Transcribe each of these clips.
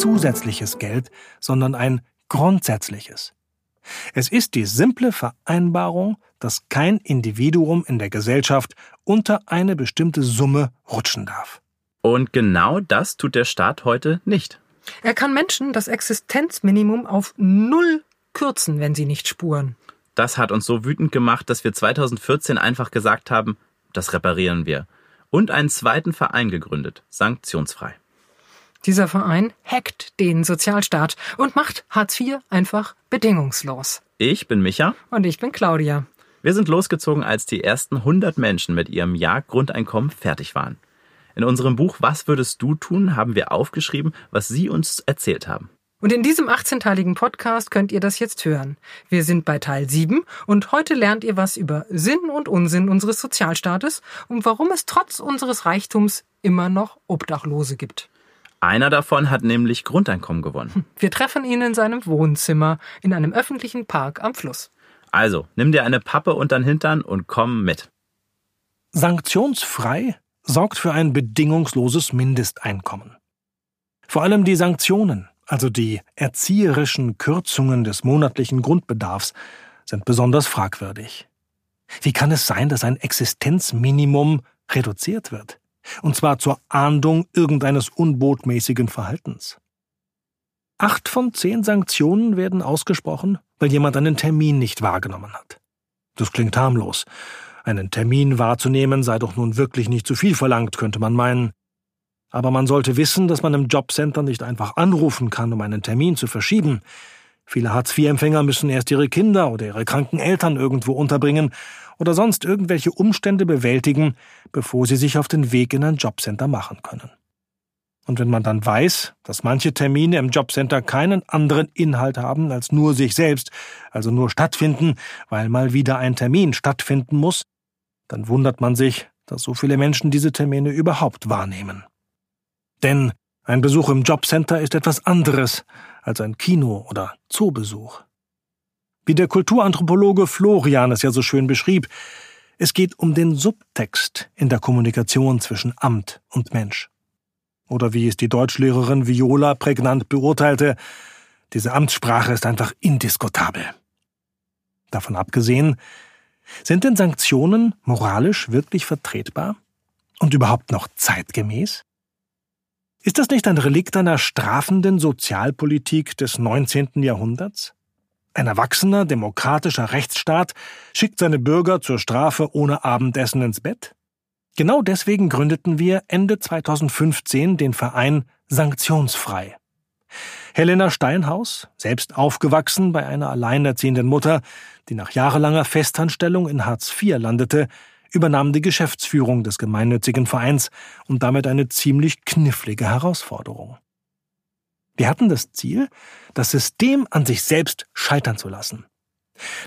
zusätzliches Geld, sondern ein grundsätzliches. Es ist die simple Vereinbarung, dass kein Individuum in der Gesellschaft unter eine bestimmte Summe rutschen darf. Und genau das tut der Staat heute nicht. Er kann Menschen das Existenzminimum auf null kürzen, wenn sie nicht spuren. Das hat uns so wütend gemacht, dass wir 2014 einfach gesagt haben, das reparieren wir. Und einen zweiten Verein gegründet, sanktionsfrei. Dieser Verein hackt den Sozialstaat und macht Hartz IV einfach bedingungslos. Ich bin Micha. Und ich bin Claudia. Wir sind losgezogen, als die ersten 100 Menschen mit ihrem Jagdgrundeinkommen fertig waren. In unserem Buch Was würdest du tun? haben wir aufgeschrieben, was Sie uns erzählt haben. Und in diesem 18-teiligen Podcast könnt ihr das jetzt hören. Wir sind bei Teil 7 und heute lernt ihr was über Sinn und Unsinn unseres Sozialstaates und warum es trotz unseres Reichtums immer noch Obdachlose gibt. Einer davon hat nämlich Grundeinkommen gewonnen. Wir treffen ihn in seinem Wohnzimmer in einem öffentlichen Park am Fluss. Also, nimm dir eine Pappe unter den Hintern und komm mit. Sanktionsfrei sorgt für ein bedingungsloses Mindesteinkommen. Vor allem die Sanktionen, also die erzieherischen Kürzungen des monatlichen Grundbedarfs, sind besonders fragwürdig. Wie kann es sein, dass ein Existenzminimum reduziert wird? Und zwar zur Ahndung irgendeines unbotmäßigen Verhaltens. Acht von zehn Sanktionen werden ausgesprochen, weil jemand einen Termin nicht wahrgenommen hat. Das klingt harmlos. Einen Termin wahrzunehmen sei doch nun wirklich nicht zu viel verlangt, könnte man meinen. Aber man sollte wissen, dass man im Jobcenter nicht einfach anrufen kann, um einen Termin zu verschieben. Viele Hartz-IV-Empfänger müssen erst ihre Kinder oder ihre kranken Eltern irgendwo unterbringen oder sonst irgendwelche Umstände bewältigen, bevor sie sich auf den Weg in ein Jobcenter machen können. Und wenn man dann weiß, dass manche Termine im Jobcenter keinen anderen Inhalt haben als nur sich selbst, also nur stattfinden, weil mal wieder ein Termin stattfinden muss, dann wundert man sich, dass so viele Menschen diese Termine überhaupt wahrnehmen. Denn ein Besuch im Jobcenter ist etwas anderes als ein Kino- oder Zoobesuch. Wie der Kulturanthropologe Florian es ja so schön beschrieb, es geht um den Subtext in der Kommunikation zwischen Amt und Mensch. Oder wie es die Deutschlehrerin Viola prägnant beurteilte, diese Amtssprache ist einfach indiskutabel. Davon abgesehen, sind denn Sanktionen moralisch wirklich vertretbar und überhaupt noch zeitgemäß? Ist das nicht ein Relikt einer strafenden Sozialpolitik des 19. Jahrhunderts? Ein erwachsener, demokratischer Rechtsstaat schickt seine Bürger zur Strafe ohne Abendessen ins Bett? Genau deswegen gründeten wir Ende 2015 den Verein Sanktionsfrei. Helena Steinhaus, selbst aufgewachsen bei einer alleinerziehenden Mutter, die nach jahrelanger Festanstellung in Hartz IV landete, übernahm die Geschäftsführung des gemeinnützigen Vereins und damit eine ziemlich knifflige Herausforderung. Wir hatten das Ziel, das System an sich selbst scheitern zu lassen.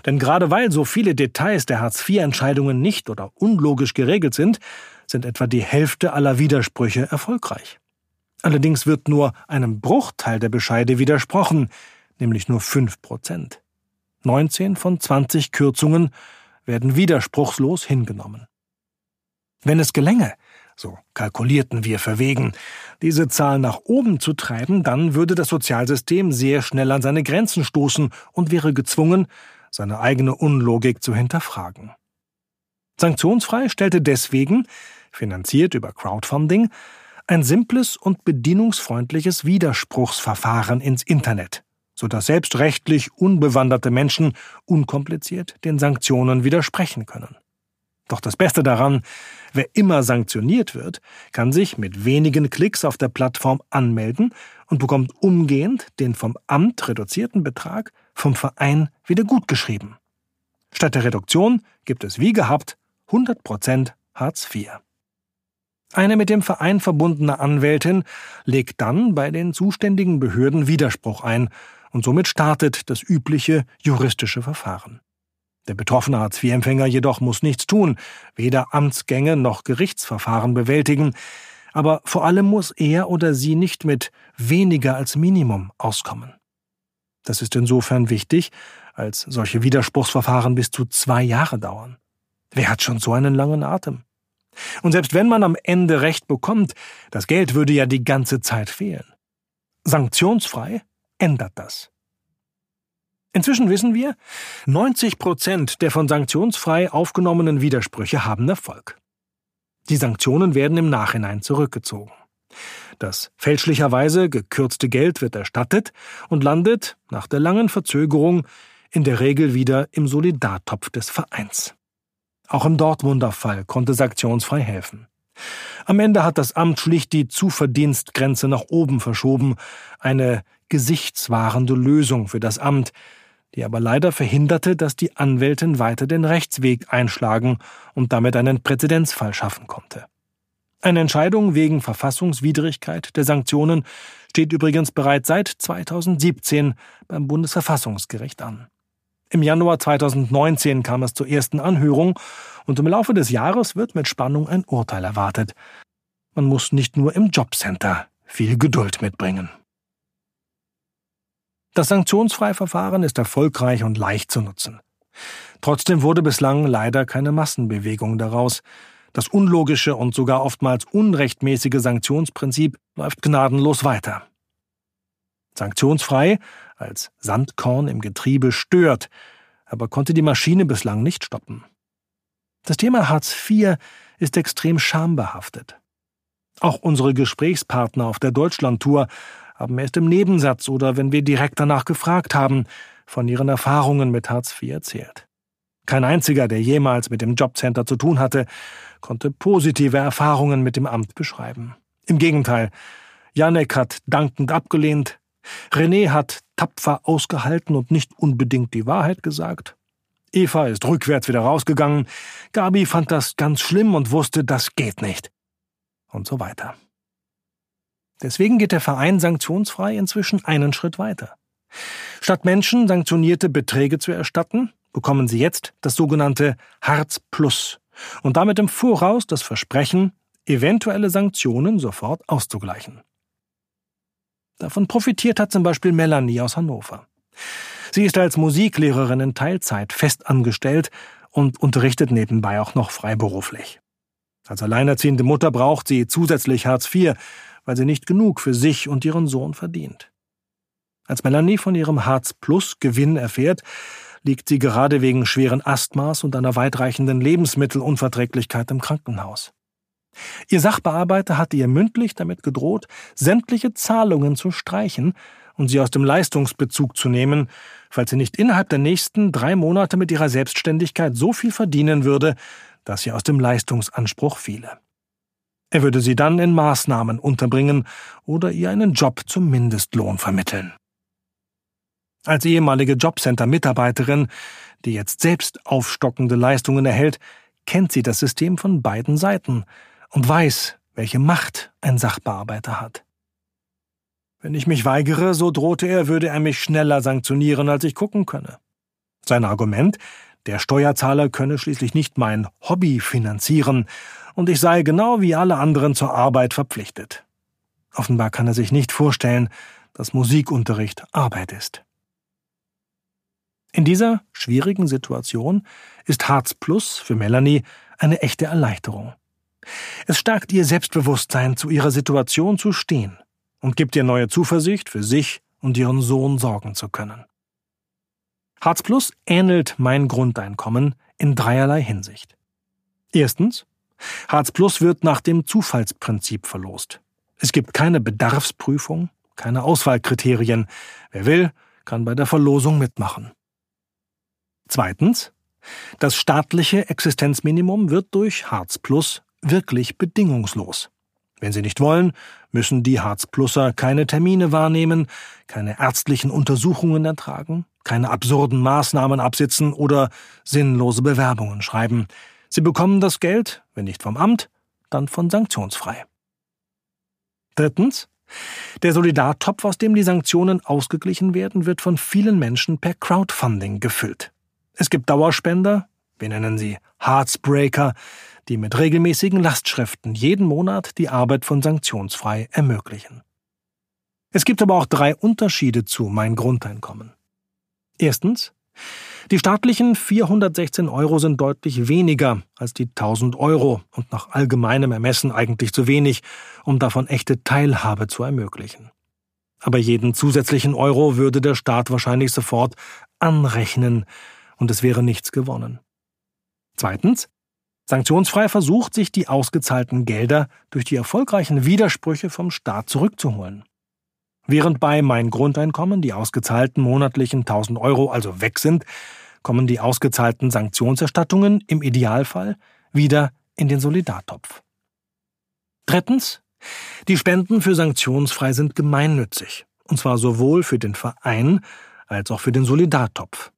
Denn gerade weil so viele Details der Hartz-IV-Entscheidungen nicht oder unlogisch geregelt sind, sind etwa die Hälfte aller Widersprüche erfolgreich. Allerdings wird nur einem Bruchteil der Bescheide widersprochen, nämlich nur fünf Prozent. 19 von 20 Kürzungen werden widerspruchslos hingenommen. Wenn es gelänge, so kalkulierten wir verwegen, diese Zahl nach oben zu treiben, dann würde das Sozialsystem sehr schnell an seine Grenzen stoßen und wäre gezwungen, seine eigene Unlogik zu hinterfragen. Sanktionsfrei stellte deswegen, finanziert über Crowdfunding, ein simples und bedienungsfreundliches Widerspruchsverfahren ins Internet, sodass selbst rechtlich unbewanderte Menschen unkompliziert den Sanktionen widersprechen können. Doch das Beste daran, wer immer sanktioniert wird, kann sich mit wenigen Klicks auf der Plattform anmelden und bekommt umgehend den vom Amt reduzierten Betrag vom Verein wieder gutgeschrieben. Statt der Reduktion gibt es wie gehabt 100% Hartz IV. Eine mit dem Verein verbundene Anwältin legt dann bei den zuständigen Behörden Widerspruch ein und somit startet das übliche juristische Verfahren. Der betroffene Hartz-IV-Empfänger jedoch muss nichts tun, weder Amtsgänge noch Gerichtsverfahren bewältigen, aber vor allem muss er oder sie nicht mit weniger als Minimum auskommen. Das ist insofern wichtig, als solche Widerspruchsverfahren bis zu zwei Jahre dauern. Wer hat schon so einen langen Atem? Und selbst wenn man am Ende Recht bekommt, das Geld würde ja die ganze Zeit fehlen. Sanktionsfrei ändert das. Inzwischen wissen wir, 90 Prozent der von sanktionsfrei aufgenommenen Widersprüche haben Erfolg. Die Sanktionen werden im Nachhinein zurückgezogen. Das fälschlicherweise gekürzte Geld wird erstattet und landet, nach der langen Verzögerung, in der Regel wieder im Solidartopf des Vereins. Auch im Dortmunder Fall konnte sanktionsfrei helfen. Am Ende hat das Amt schlicht die Zuverdienstgrenze nach oben verschoben, eine gesichtswahrende Lösung für das Amt, die aber leider verhinderte, dass die Anwältin weiter den Rechtsweg einschlagen und damit einen Präzedenzfall schaffen konnte. Eine Entscheidung wegen Verfassungswidrigkeit der Sanktionen steht übrigens bereits seit 2017 beim Bundesverfassungsgericht an. Im Januar 2019 kam es zur ersten Anhörung und im Laufe des Jahres wird mit Spannung ein Urteil erwartet. Man muss nicht nur im Jobcenter viel Geduld mitbringen. Das Sanktionsfreiverfahren ist erfolgreich und leicht zu nutzen. Trotzdem wurde bislang leider keine Massenbewegung daraus. Das unlogische und sogar oftmals unrechtmäßige Sanktionsprinzip läuft gnadenlos weiter. Sanktionsfrei als Sandkorn im Getriebe stört, aber konnte die Maschine bislang nicht stoppen. Das Thema Hartz IV ist extrem schambehaftet. Auch unsere Gesprächspartner auf der Deutschlandtour haben erst im Nebensatz oder wenn wir direkt danach gefragt haben, von ihren Erfahrungen mit Hartz IV erzählt. Kein einziger, der jemals mit dem Jobcenter zu tun hatte, konnte positive Erfahrungen mit dem Amt beschreiben. Im Gegenteil, Janek hat dankend abgelehnt, René hat tapfer ausgehalten und nicht unbedingt die Wahrheit gesagt. Eva ist rückwärts wieder rausgegangen, Gabi fand das ganz schlimm und wusste, das geht nicht. Und so weiter. Deswegen geht der Verein sanktionsfrei inzwischen einen Schritt weiter. Statt Menschen sanktionierte Beträge zu erstatten, bekommen sie jetzt das sogenannte Hartz Plus und damit im Voraus das Versprechen, eventuelle Sanktionen sofort auszugleichen. Davon profitiert hat zum Beispiel Melanie aus Hannover. Sie ist als Musiklehrerin in Teilzeit fest angestellt und unterrichtet nebenbei auch noch freiberuflich. Als alleinerziehende Mutter braucht sie zusätzlich Hartz IV, weil sie nicht genug für sich und ihren Sohn verdient. Als Melanie von ihrem Hartz Plus Gewinn erfährt, liegt sie gerade wegen schweren Asthmas und einer weitreichenden Lebensmittelunverträglichkeit im Krankenhaus. Ihr Sachbearbeiter hatte ihr mündlich damit gedroht, sämtliche Zahlungen zu streichen und sie aus dem Leistungsbezug zu nehmen, falls sie nicht innerhalb der nächsten drei Monate mit ihrer Selbstständigkeit so viel verdienen würde, dass sie aus dem Leistungsanspruch fiele. Er würde sie dann in Maßnahmen unterbringen oder ihr einen Job zum Mindestlohn vermitteln. Als ehemalige Jobcenter-Mitarbeiterin, die jetzt selbst aufstockende Leistungen erhält, kennt sie das System von beiden Seiten und weiß, welche Macht ein Sachbearbeiter hat. Wenn ich mich weigere, so drohte er, würde er mich schneller sanktionieren, als ich gucken könne. Sein Argument, der Steuerzahler könne schließlich nicht mein Hobby finanzieren, und ich sei genau wie alle anderen zur Arbeit verpflichtet. Offenbar kann er sich nicht vorstellen, dass Musikunterricht Arbeit ist. In dieser schwierigen Situation ist Hartz Plus für Melanie eine echte Erleichterung. Es stärkt ihr Selbstbewusstsein, zu ihrer Situation zu stehen und gibt ihr neue Zuversicht, für sich und ihren Sohn sorgen zu können. Hartz Plus ähnelt mein Grundeinkommen in dreierlei Hinsicht. Erstens, Hartz Plus wird nach dem Zufallsprinzip verlost. Es gibt keine Bedarfsprüfung, keine Auswahlkriterien. Wer will, kann bei der Verlosung mitmachen. Zweitens, das staatliche Existenzminimum wird durch Hartz Plus wirklich bedingungslos. Wenn sie nicht wollen, müssen die Hartz-Plusser keine Termine wahrnehmen, keine ärztlichen Untersuchungen ertragen, keine absurden Maßnahmen absitzen oder sinnlose Bewerbungen schreiben. Sie bekommen das Geld, wenn nicht vom Amt, dann von sanktionsfrei. Drittens. Der Solidartopf, aus dem die Sanktionen ausgeglichen werden, wird von vielen Menschen per Crowdfunding gefüllt. Es gibt Dauerspender, wir nennen sie Heartsbreaker, die mit regelmäßigen Lastschriften jeden Monat die Arbeit von sanktionsfrei ermöglichen. Es gibt aber auch drei Unterschiede zu mein Grundeinkommen. Erstens, die staatlichen 416 Euro sind deutlich weniger als die 1000 Euro und nach allgemeinem Ermessen eigentlich zu wenig, um davon echte Teilhabe zu ermöglichen. aber jeden zusätzlichen Euro würde der Staat wahrscheinlich sofort anrechnen und es wäre nichts gewonnen. Zweitens, sanktionsfrei versucht sich die ausgezahlten Gelder durch die erfolgreichen Widersprüche vom Staat zurückzuholen. Während bei mein Grundeinkommen die ausgezahlten monatlichen 1000 Euro also weg sind, kommen die ausgezahlten Sanktionserstattungen im Idealfall wieder in den Solidartopf. Drittens, die Spenden für sanktionsfrei sind gemeinnützig, und zwar sowohl für den Verein als auch für den Solidartopf.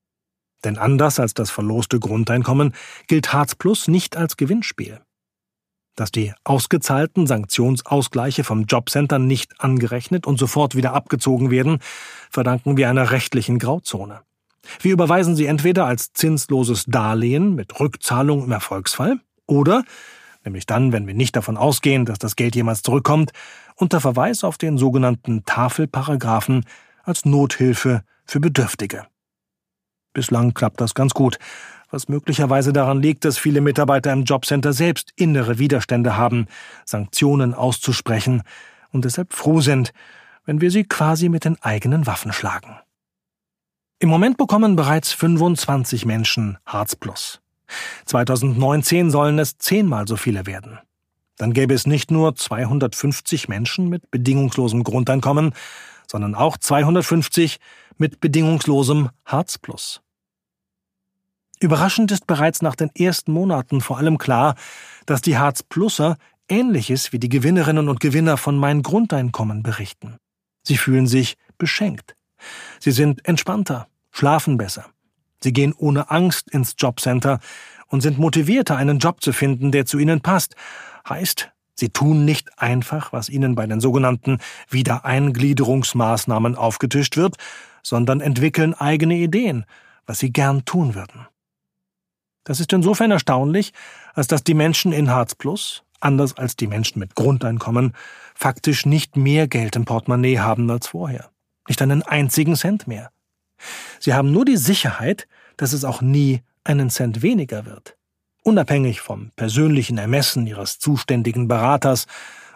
Denn anders als das verloste Grundeinkommen gilt Hartz Plus nicht als Gewinnspiel. Dass die ausgezahlten Sanktionsausgleiche vom Jobcenter nicht angerechnet und sofort wieder abgezogen werden, verdanken wir einer rechtlichen Grauzone. Wir überweisen sie entweder als zinsloses Darlehen mit Rückzahlung im Erfolgsfall oder nämlich dann, wenn wir nicht davon ausgehen, dass das Geld jemals zurückkommt, unter Verweis auf den sogenannten Tafelparagraphen als Nothilfe für Bedürftige. Bislang klappt das ganz gut, was möglicherweise daran liegt, dass viele Mitarbeiter im Jobcenter selbst innere Widerstände haben, Sanktionen auszusprechen und deshalb froh sind, wenn wir sie quasi mit den eigenen Waffen schlagen. Im Moment bekommen bereits 25 Menschen Hartz Plus. 2019 sollen es zehnmal so viele werden. Dann gäbe es nicht nur 250 Menschen mit bedingungslosem Grundeinkommen, sondern auch 250 mit bedingungslosem Hartz Plus. Überraschend ist bereits nach den ersten Monaten vor allem klar, dass die Hartz Pluser Ähnliches wie die Gewinnerinnen und Gewinner von Mein Grundeinkommen berichten. Sie fühlen sich beschenkt. Sie sind entspannter, schlafen besser. Sie gehen ohne Angst ins Jobcenter und sind motivierter, einen Job zu finden, der zu ihnen passt. Heißt, sie tun nicht einfach, was ihnen bei den sogenannten Wiedereingliederungsmaßnahmen aufgetischt wird, sondern entwickeln eigene Ideen, was sie gern tun würden. Das ist insofern erstaunlich, als dass die Menschen in Hartz Plus, anders als die Menschen mit Grundeinkommen, faktisch nicht mehr Geld im Portemonnaie haben als vorher. Nicht einen einzigen Cent mehr. Sie haben nur die Sicherheit, dass es auch nie einen Cent weniger wird, unabhängig vom persönlichen Ermessen ihres zuständigen Beraters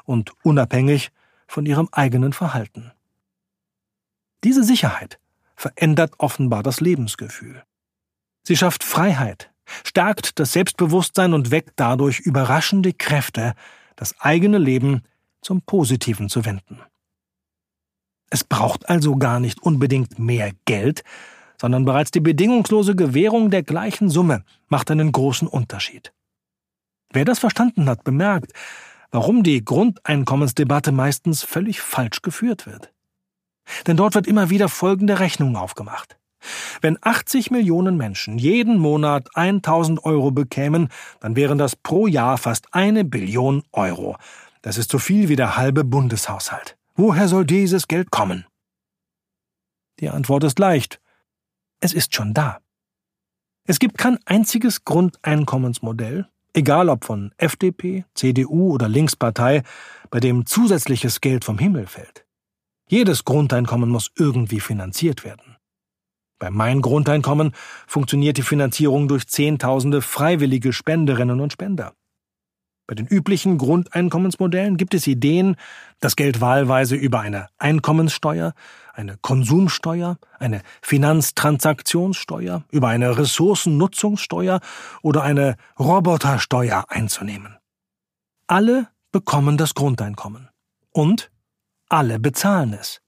und unabhängig von ihrem eigenen Verhalten. Diese Sicherheit verändert offenbar das Lebensgefühl. Sie schafft Freiheit, stärkt das Selbstbewusstsein und weckt dadurch überraschende Kräfte, das eigene Leben zum Positiven zu wenden. Es braucht also gar nicht unbedingt mehr Geld, sondern bereits die bedingungslose Gewährung der gleichen Summe macht einen großen Unterschied. Wer das verstanden hat, bemerkt, warum die Grundeinkommensdebatte meistens völlig falsch geführt wird. Denn dort wird immer wieder folgende Rechnung aufgemacht. Wenn 80 Millionen Menschen jeden Monat 1000 Euro bekämen, dann wären das pro Jahr fast eine Billion Euro. Das ist so viel wie der halbe Bundeshaushalt. Woher soll dieses Geld kommen? Die Antwort ist leicht. Es ist schon da. Es gibt kein einziges Grundeinkommensmodell, egal ob von FDP, CDU oder Linkspartei, bei dem zusätzliches Geld vom Himmel fällt. Jedes Grundeinkommen muss irgendwie finanziert werden. Bei Mein Grundeinkommen funktioniert die Finanzierung durch Zehntausende freiwillige Spenderinnen und Spender. Bei den üblichen Grundeinkommensmodellen gibt es Ideen, das Geld wahlweise über eine Einkommenssteuer, eine Konsumsteuer, eine Finanztransaktionssteuer, über eine Ressourcennutzungssteuer oder eine Robotersteuer einzunehmen. Alle bekommen das Grundeinkommen. Und alle bezahlen es.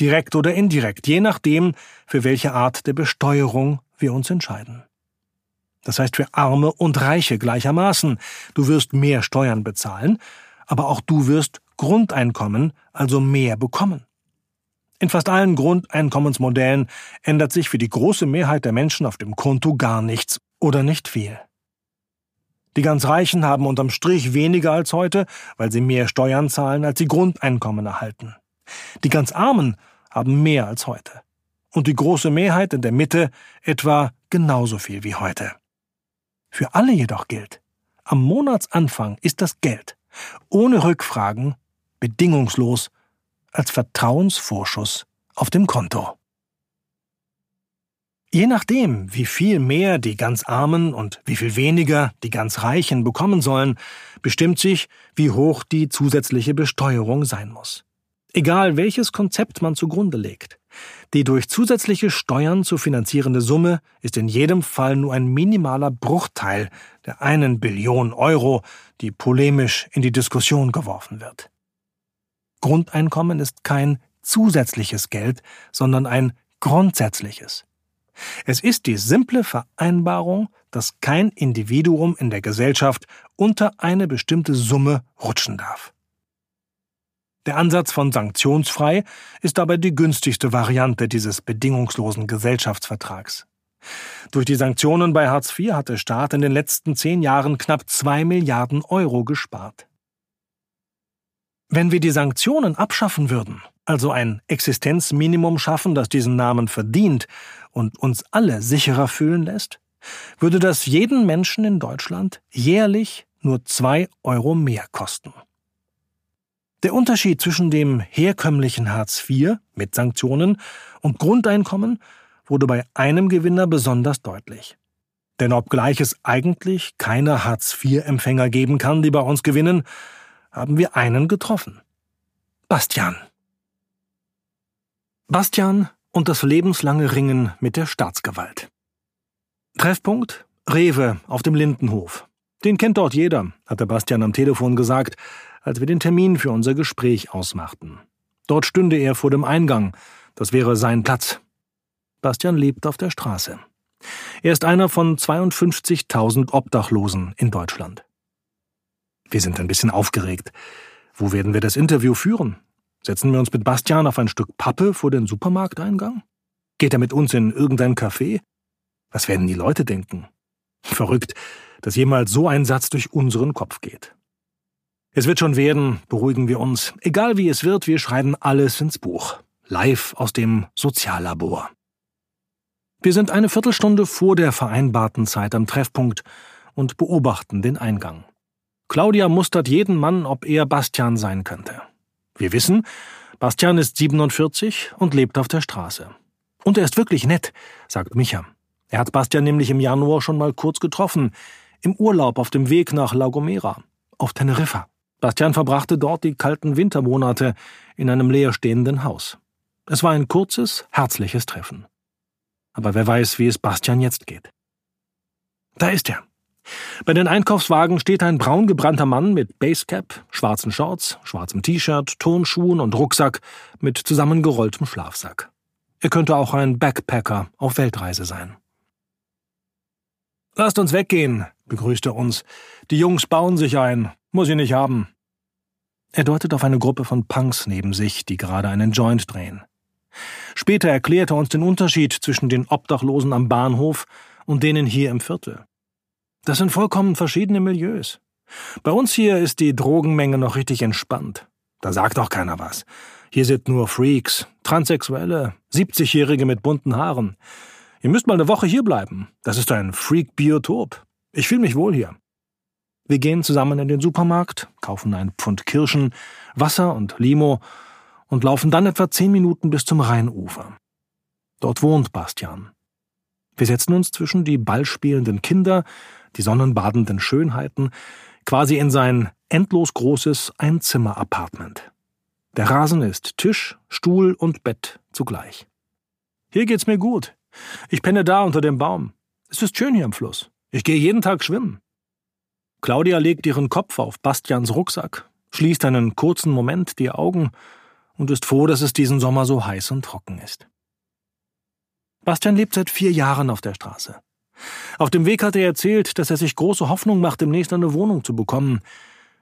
Direkt oder indirekt, je nachdem, für welche Art der Besteuerung wir uns entscheiden. Das heißt für Arme und Reiche gleichermaßen. Du wirst mehr Steuern bezahlen, aber auch du wirst Grundeinkommen, also mehr bekommen. In fast allen Grundeinkommensmodellen ändert sich für die große Mehrheit der Menschen auf dem Konto gar nichts oder nicht viel. Die ganz Reichen haben unterm Strich weniger als heute, weil sie mehr Steuern zahlen, als sie Grundeinkommen erhalten. Die ganz Armen haben mehr als heute. Und die große Mehrheit in der Mitte etwa genauso viel wie heute. Für alle jedoch gilt, am Monatsanfang ist das Geld, ohne Rückfragen, bedingungslos, als Vertrauensvorschuss auf dem Konto. Je nachdem, wie viel mehr die ganz Armen und wie viel weniger die ganz Reichen bekommen sollen, bestimmt sich, wie hoch die zusätzliche Besteuerung sein muss. Egal welches Konzept man zugrunde legt, die durch zusätzliche Steuern zu finanzierende Summe ist in jedem Fall nur ein minimaler Bruchteil der einen Billion Euro, die polemisch in die Diskussion geworfen wird. Grundeinkommen ist kein zusätzliches Geld, sondern ein grundsätzliches. Es ist die simple Vereinbarung, dass kein Individuum in der Gesellschaft unter eine bestimmte Summe rutschen darf. Der Ansatz von sanktionsfrei ist dabei die günstigste Variante dieses bedingungslosen Gesellschaftsvertrags. Durch die Sanktionen bei Hartz IV hat der Staat in den letzten zehn Jahren knapp zwei Milliarden Euro gespart. Wenn wir die Sanktionen abschaffen würden, also ein Existenzminimum schaffen, das diesen Namen verdient und uns alle sicherer fühlen lässt, würde das jeden Menschen in Deutschland jährlich nur zwei Euro mehr kosten. Der Unterschied zwischen dem herkömmlichen Hartz IV mit Sanktionen und Grundeinkommen wurde bei einem Gewinner besonders deutlich. Denn obgleich es eigentlich keine Hartz-IV-Empfänger geben kann, die bei uns gewinnen, haben wir einen getroffen. Bastian. Bastian und das lebenslange Ringen mit der Staatsgewalt. Treffpunkt Rewe auf dem Lindenhof. Den kennt dort jeder, hatte Bastian am Telefon gesagt, als wir den Termin für unser Gespräch ausmachten. Dort stünde er vor dem Eingang. Das wäre sein Platz. Bastian lebt auf der Straße. Er ist einer von 52.000 Obdachlosen in Deutschland. Wir sind ein bisschen aufgeregt. Wo werden wir das Interview führen? Setzen wir uns mit Bastian auf ein Stück Pappe vor den Supermarkteingang? Geht er mit uns in irgendein Café? Was werden die Leute denken? Verrückt, dass jemals so ein Satz durch unseren Kopf geht. Es wird schon werden, beruhigen wir uns. Egal wie es wird, wir schreiben alles ins Buch. Live aus dem Soziallabor. Wir sind eine Viertelstunde vor der vereinbarten Zeit am Treffpunkt und beobachten den Eingang. Claudia mustert jeden Mann, ob er Bastian sein könnte. Wir wissen, Bastian ist 47 und lebt auf der Straße. Und er ist wirklich nett, sagt Micha. Er hat Bastian nämlich im Januar schon mal kurz getroffen, im Urlaub auf dem Weg nach La Gomera, auf Teneriffa. Bastian verbrachte dort die kalten Wintermonate in einem leerstehenden Haus. Es war ein kurzes, herzliches Treffen. Aber wer weiß, wie es Bastian jetzt geht. Da ist er. Bei den Einkaufswagen steht ein braungebrannter Mann mit Basecap, schwarzen Shorts, schwarzem T-Shirt, Turnschuhen und Rucksack mit zusammengerolltem Schlafsack. Er könnte auch ein Backpacker auf Weltreise sein. Lasst uns weggehen, begrüßt er uns. Die Jungs bauen sich ein. Muss ich nicht haben. Er deutet auf eine Gruppe von Punks neben sich, die gerade einen Joint drehen. Später erklärt er uns den Unterschied zwischen den Obdachlosen am Bahnhof und denen hier im Viertel. Das sind vollkommen verschiedene Milieus. Bei uns hier ist die Drogenmenge noch richtig entspannt. Da sagt auch keiner was. Hier sind nur Freaks, Transsexuelle, 70-Jährige mit bunten Haaren. Ihr müsst mal eine Woche hier bleiben. Das ist ein Freak-Biotop. Ich fühle mich wohl hier. Wir gehen zusammen in den Supermarkt, kaufen ein Pfund Kirschen, Wasser und Limo und laufen dann etwa zehn Minuten bis zum Rheinufer. Dort wohnt Bastian. Wir setzen uns zwischen die ballspielenden Kinder, die sonnenbadenden Schönheiten, quasi in sein endlos großes Einzimmer-Apartment. Der Rasen ist Tisch, Stuhl und Bett zugleich. Hier geht's mir gut. Ich penne da unter dem Baum. Es ist schön hier am Fluss. Ich gehe jeden Tag schwimmen. Claudia legt ihren Kopf auf Bastians Rucksack, schließt einen kurzen Moment die Augen und ist froh, dass es diesen Sommer so heiß und trocken ist. Bastian lebt seit vier Jahren auf der Straße. Auf dem Weg hat er erzählt, dass er sich große Hoffnung macht, demnächst eine Wohnung zu bekommen.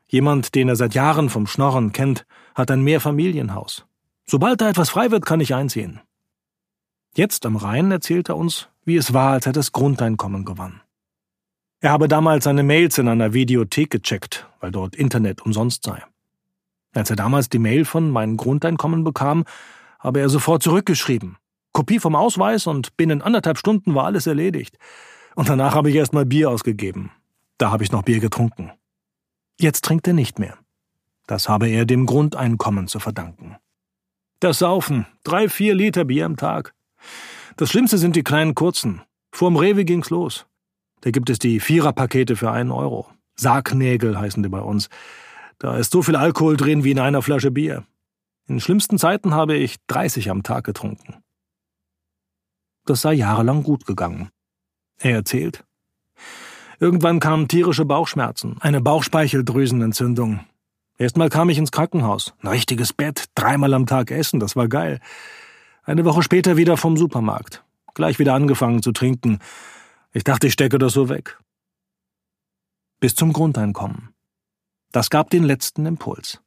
Jemand, den er seit Jahren vom Schnorren kennt, hat ein Mehrfamilienhaus. Sobald da etwas frei wird, kann ich einziehen. Jetzt am Rhein erzählt er uns, wie es war, als er das Grundeinkommen gewann. Er habe damals seine Mails in einer Videothek gecheckt, weil dort Internet umsonst sei. Als er damals die Mail von meinem Grundeinkommen bekam, habe er sofort zurückgeschrieben. Kopie vom Ausweis und binnen anderthalb Stunden war alles erledigt. Und danach habe ich erst mal Bier ausgegeben. Da habe ich noch Bier getrunken. Jetzt trinkt er nicht mehr. Das habe er dem Grundeinkommen zu verdanken. Das Saufen, drei, vier Liter Bier am Tag. Das Schlimmste sind die kleinen kurzen. Vorm Rewe ging's los. Da gibt es die Viererpakete für einen Euro. Sargnägel heißen die bei uns. Da ist so viel Alkohol drin wie in einer Flasche Bier. In schlimmsten Zeiten habe ich 30 am Tag getrunken. Das sei jahrelang gut gegangen. Er erzählt. Irgendwann kamen tierische Bauchschmerzen, eine Bauchspeicheldrüsenentzündung. Erstmal kam ich ins Krankenhaus. Ein richtiges Bett, dreimal am Tag essen, das war geil. Eine Woche später wieder vom Supermarkt. Gleich wieder angefangen zu trinken. Ich dachte, ich stecke das so weg. Bis zum Grundeinkommen. Das gab den letzten Impuls.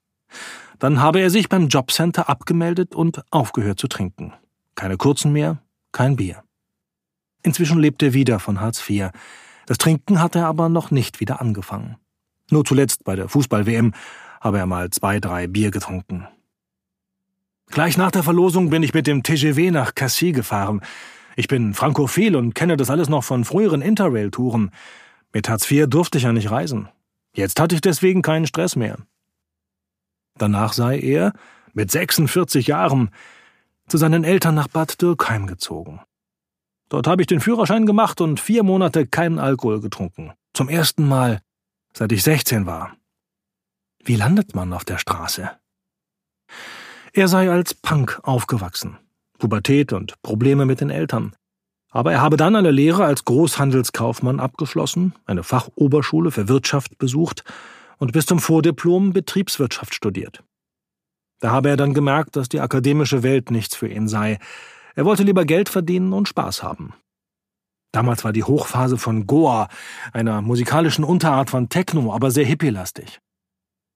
Dann habe er sich beim Jobcenter abgemeldet und aufgehört zu trinken. Keine kurzen mehr, kein Bier. Inzwischen lebt er wieder von Hartz IV. Das Trinken hat er aber noch nicht wieder angefangen. Nur zuletzt bei der Fußball-WM habe er mal zwei, drei Bier getrunken. Gleich nach der Verlosung bin ich mit dem TGV nach Cassis gefahren. Ich bin frankophil und kenne das alles noch von früheren Interrail-Touren. Mit Hartz IV durfte ich ja nicht reisen. Jetzt hatte ich deswegen keinen Stress mehr. Danach sei er, mit 46 Jahren, zu seinen Eltern nach Bad Dürkheim gezogen. Dort habe ich den Führerschein gemacht und vier Monate keinen Alkohol getrunken. Zum ersten Mal, seit ich 16 war. Wie landet man auf der Straße? Er sei als Punk aufgewachsen. Pubertät und Probleme mit den Eltern. Aber er habe dann eine Lehre als Großhandelskaufmann abgeschlossen, eine Fachoberschule für Wirtschaft besucht und bis zum Vordiplom Betriebswirtschaft studiert. Da habe er dann gemerkt, dass die akademische Welt nichts für ihn sei. Er wollte lieber Geld verdienen und Spaß haben. Damals war die Hochphase von Goa, einer musikalischen Unterart von Techno, aber sehr hippielastig.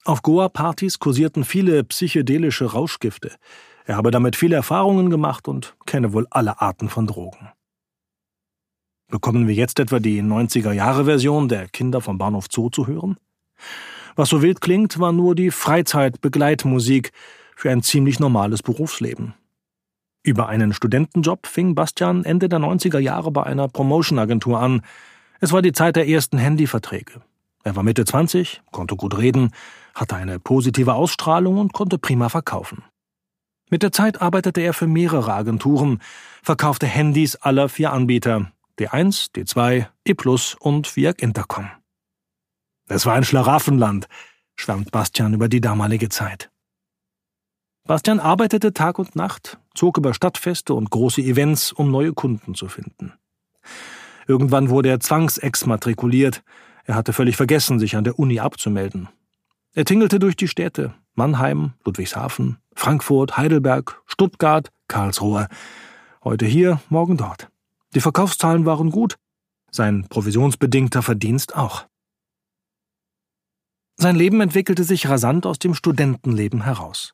Auf Goa-Partys kursierten viele psychedelische Rauschgifte. Er habe damit viele Erfahrungen gemacht und kenne wohl alle Arten von Drogen. Bekommen wir jetzt etwa die 90er-Jahre-Version der Kinder vom Bahnhof Zoo zu hören? Was so wild klingt, war nur die Freizeitbegleitmusik für ein ziemlich normales Berufsleben. Über einen Studentenjob fing Bastian Ende der 90er Jahre bei einer Promotion-Agentur an. Es war die Zeit der ersten Handyverträge. Er war Mitte 20, konnte gut reden, hatte eine positive Ausstrahlung und konnte prima verkaufen. Mit der Zeit arbeitete er für mehrere Agenturen, verkaufte Handys aller vier Anbieter, D1, D2, E Plus und Viag Intercom. Es war ein Schlaraffenland, schwärmt Bastian über die damalige Zeit. Bastian arbeitete Tag und Nacht, zog über Stadtfeste und große Events, um neue Kunden zu finden. Irgendwann wurde er zwangsexmatrikuliert. Er hatte völlig vergessen, sich an der Uni abzumelden. Er tingelte durch die Städte Mannheim, Ludwigshafen, Frankfurt, Heidelberg, Stuttgart, Karlsruhe. Heute hier, morgen dort. Die Verkaufszahlen waren gut, sein provisionsbedingter Verdienst auch. Sein Leben entwickelte sich rasant aus dem Studentenleben heraus.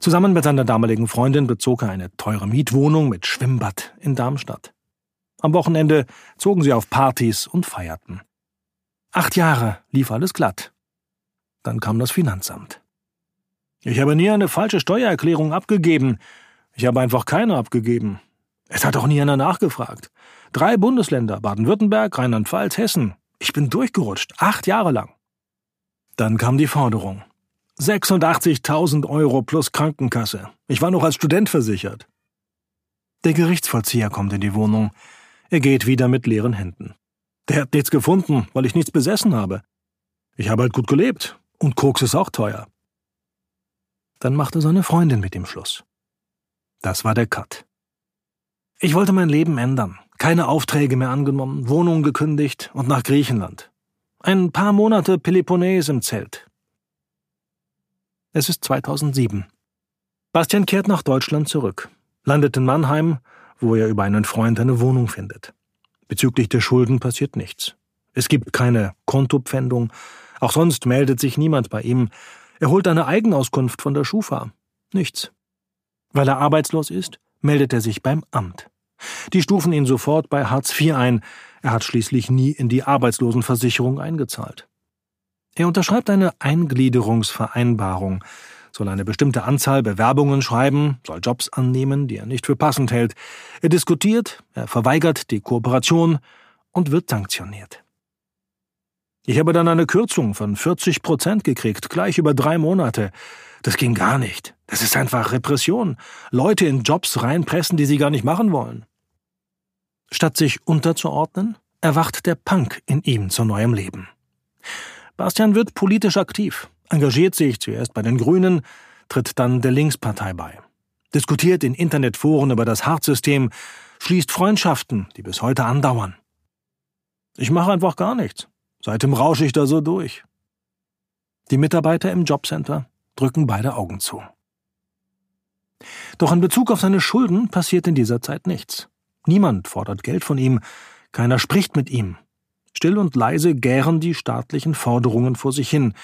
Zusammen mit seiner damaligen Freundin bezog er eine teure Mietwohnung mit Schwimmbad in Darmstadt. Am Wochenende zogen sie auf Partys und feierten. Acht Jahre lief alles glatt. Dann kam das Finanzamt. Ich habe nie eine falsche Steuererklärung abgegeben. Ich habe einfach keine abgegeben. Es hat auch nie einer nachgefragt. Drei Bundesländer, Baden-Württemberg, Rheinland-Pfalz, Hessen. Ich bin durchgerutscht, acht Jahre lang. Dann kam die Forderung. 86.000 Euro plus Krankenkasse. Ich war noch als Student versichert. Der Gerichtsvollzieher kommt in die Wohnung. Er geht wieder mit leeren Händen. Der hat nichts gefunden, weil ich nichts besessen habe. Ich habe halt gut gelebt. Und Koks ist auch teuer. Dann machte seine Freundin mit ihm Schluss. Das war der Cut. Ich wollte mein Leben ändern. Keine Aufträge mehr angenommen, Wohnung gekündigt und nach Griechenland. Ein paar Monate Peloponnes im Zelt. Es ist 2007. Bastian kehrt nach Deutschland zurück, landet in Mannheim, wo er über einen Freund eine Wohnung findet. Bezüglich der Schulden passiert nichts. Es gibt keine Kontopfändung, auch sonst meldet sich niemand bei ihm. Er holt eine Eigenauskunft von der Schufa. Nichts. Weil er arbeitslos ist, meldet er sich beim Amt. Die stufen ihn sofort bei Hartz IV ein, er hat schließlich nie in die Arbeitslosenversicherung eingezahlt. Er unterschreibt eine Eingliederungsvereinbarung, soll eine bestimmte Anzahl Bewerbungen schreiben, soll Jobs annehmen, die er nicht für passend hält. Er diskutiert, er verweigert die Kooperation und wird sanktioniert. Ich habe dann eine Kürzung von 40 Prozent gekriegt, gleich über drei Monate. Das ging gar nicht. Das ist einfach Repression. Leute in Jobs reinpressen, die sie gar nicht machen wollen. Statt sich unterzuordnen, erwacht der Punk in ihm zu neuem Leben. Bastian wird politisch aktiv, engagiert sich zuerst bei den Grünen, tritt dann der Linkspartei bei, diskutiert in Internetforen über das Hartsystem, schließt Freundschaften, die bis heute andauern. Ich mache einfach gar nichts. Seitdem rausche ich da so durch. Die Mitarbeiter im Jobcenter drücken beide Augen zu. Doch in Bezug auf seine Schulden passiert in dieser Zeit nichts. Niemand fordert Geld von ihm, keiner spricht mit ihm. Still und leise gären die staatlichen Forderungen vor sich hin.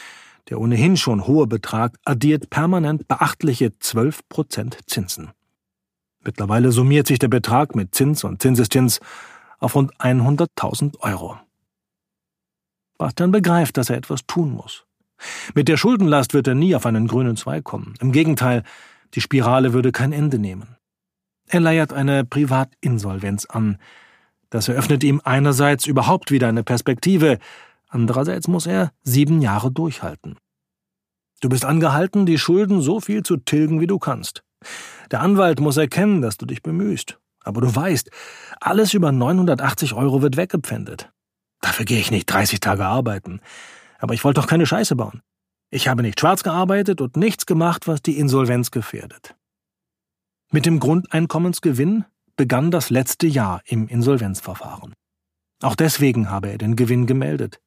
Der ohnehin schon hohe Betrag addiert permanent beachtliche 12 Prozent Zinsen. Mittlerweile summiert sich der Betrag mit Zins und Zinseszins auf rund 100.000 Euro. Bastian begreift, dass er etwas tun muss. Mit der Schuldenlast wird er nie auf einen grünen Zweig kommen. Im Gegenteil, die Spirale würde kein Ende nehmen. Er leiert eine Privatinsolvenz an. Das eröffnet ihm einerseits überhaupt wieder eine Perspektive, andererseits muss er sieben Jahre durchhalten. Du bist angehalten, die Schulden so viel zu tilgen, wie du kannst. Der Anwalt muss erkennen, dass du dich bemühst. Aber du weißt, alles über 980 Euro wird weggepfändet. Dafür gehe ich nicht 30 Tage arbeiten. Aber ich wollte doch keine Scheiße bauen. Ich habe nicht schwarz gearbeitet und nichts gemacht, was die Insolvenz gefährdet. Mit dem Grundeinkommensgewinn begann das letzte Jahr im Insolvenzverfahren. Auch deswegen habe er den Gewinn gemeldet.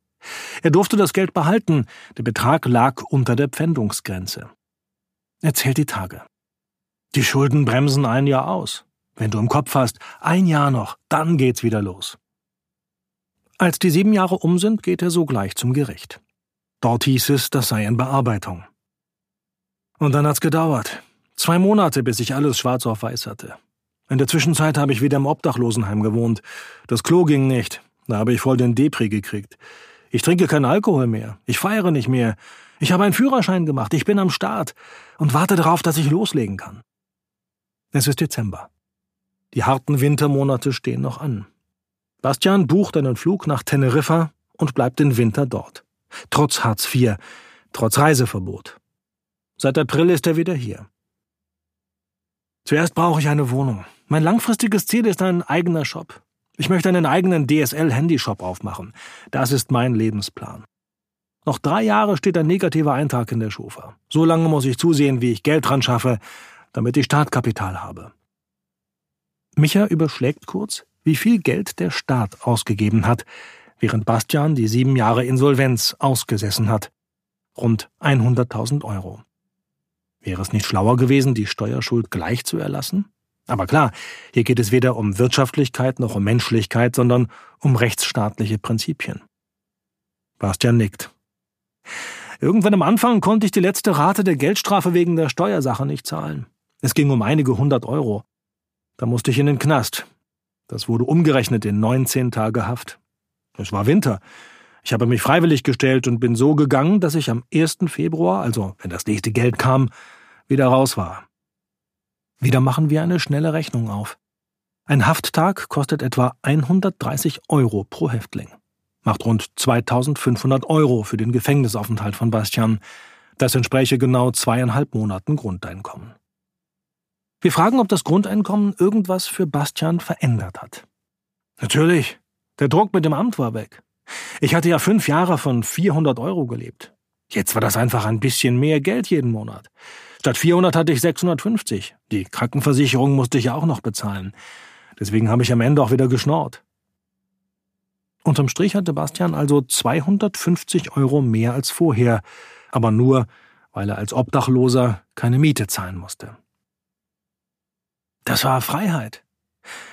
Er durfte das Geld behalten, der Betrag lag unter der Pfändungsgrenze. Er zählt die Tage. Die Schulden bremsen ein Jahr aus. Wenn du im Kopf hast, ein Jahr noch, dann geht's wieder los. Als die sieben Jahre um sind, geht er sogleich zum Gericht. Dort hieß es, das sei in Bearbeitung. Und dann hat's gedauert. Zwei Monate, bis ich alles schwarz auf weiß hatte. In der Zwischenzeit habe ich wieder im Obdachlosenheim gewohnt. Das Klo ging nicht. Da habe ich voll den Depri gekriegt. Ich trinke keinen Alkohol mehr. Ich feiere nicht mehr. Ich habe einen Führerschein gemacht. Ich bin am Start und warte darauf, dass ich loslegen kann. Es ist Dezember. Die harten Wintermonate stehen noch an. Bastian bucht einen Flug nach Teneriffa und bleibt den Winter dort. Trotz Hartz IV, trotz Reiseverbot. Seit April ist er wieder hier. Zuerst brauche ich eine Wohnung. Mein langfristiges Ziel ist ein eigener Shop. Ich möchte einen eigenen DSL-Handyshop aufmachen. Das ist mein Lebensplan. Noch drei Jahre steht ein negativer Eintrag in der Schufa. So lange muss ich zusehen, wie ich Geld dran schaffe, damit ich Startkapital habe. Micha überschlägt kurz, wie viel Geld der Staat ausgegeben hat, während Bastian die sieben Jahre Insolvenz ausgesessen hat. Rund 100.000 Euro. Wäre es nicht schlauer gewesen, die Steuerschuld gleich zu erlassen? Aber klar, hier geht es weder um Wirtschaftlichkeit noch um Menschlichkeit, sondern um rechtsstaatliche Prinzipien. Bastian nickt. Irgendwann am Anfang konnte ich die letzte Rate der Geldstrafe wegen der Steuersache nicht zahlen. Es ging um einige hundert Euro. Da musste ich in den Knast. Das wurde umgerechnet in 19 Tage Haft. Es war Winter. Ich habe mich freiwillig gestellt und bin so gegangen, dass ich am 1. Februar, also wenn das nächste Geld kam, wieder raus war. Wieder machen wir eine schnelle Rechnung auf. Ein Hafttag kostet etwa 130 Euro pro Häftling. Macht rund 2500 Euro für den Gefängnisaufenthalt von Bastian. Das entspräche genau zweieinhalb Monaten Grundeinkommen. Wir fragen, ob das Grundeinkommen irgendwas für Bastian verändert hat. Natürlich. Der Druck mit dem Amt war weg. Ich hatte ja fünf Jahre von 400 Euro gelebt. Jetzt war das einfach ein bisschen mehr Geld jeden Monat. Statt 400 hatte ich 650. Die Krankenversicherung musste ich ja auch noch bezahlen. Deswegen habe ich am Ende auch wieder geschnort. Unterm Strich hatte Bastian also 250 Euro mehr als vorher, aber nur, weil er als Obdachloser keine Miete zahlen musste. Das war Freiheit.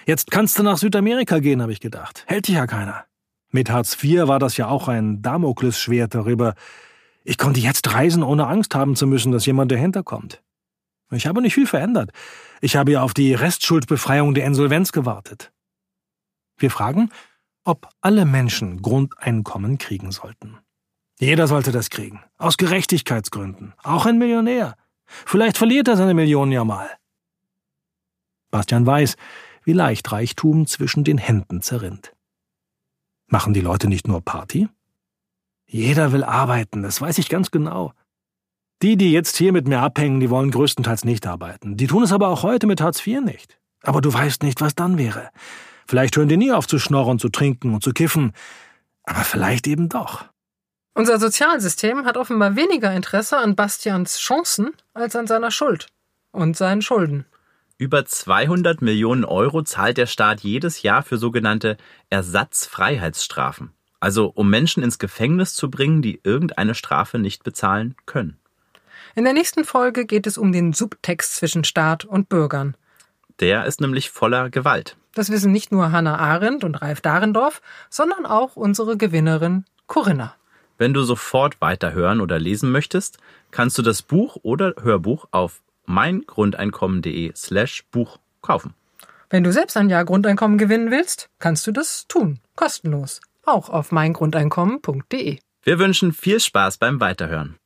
Jetzt kannst du nach Südamerika gehen, habe ich gedacht. Hält dich ja keiner. Mit Hartz IV war das ja auch ein Damoklesschwert darüber. Ich konnte jetzt reisen, ohne Angst haben zu müssen, dass jemand dahinter kommt. Ich habe nicht viel verändert. Ich habe ja auf die Restschuldbefreiung der Insolvenz gewartet. Wir fragen, ob alle Menschen Grundeinkommen kriegen sollten. Jeder sollte das kriegen. Aus Gerechtigkeitsgründen. Auch ein Millionär. Vielleicht verliert er seine Millionen ja mal. Bastian weiß, wie leicht Reichtum zwischen den Händen zerrinnt. Machen die Leute nicht nur Party? Jeder will arbeiten, das weiß ich ganz genau. Die, die jetzt hier mit mir abhängen, die wollen größtenteils nicht arbeiten. Die tun es aber auch heute mit Hartz IV nicht. Aber du weißt nicht, was dann wäre. Vielleicht hören die nie auf zu schnorren, zu trinken und zu kiffen. Aber vielleicht eben doch. Unser Sozialsystem hat offenbar weniger Interesse an Bastians Chancen als an seiner Schuld und seinen Schulden. Über 200 Millionen Euro zahlt der Staat jedes Jahr für sogenannte Ersatzfreiheitsstrafen. Also um Menschen ins Gefängnis zu bringen, die irgendeine Strafe nicht bezahlen können. In der nächsten Folge geht es um den Subtext zwischen Staat und Bürgern. Der ist nämlich voller Gewalt. Das wissen nicht nur Hannah Arendt und Ralf Dahrendorf, sondern auch unsere Gewinnerin Corinna. Wenn du sofort weiterhören oder lesen möchtest, kannst du das Buch oder Hörbuch auf meingrundeinkommen.de slash Buch kaufen. Wenn du selbst ein Jahr Grundeinkommen gewinnen willst, kannst du das tun. Kostenlos. Auch auf meingrundeinkommen.de. Wir wünschen viel Spaß beim Weiterhören.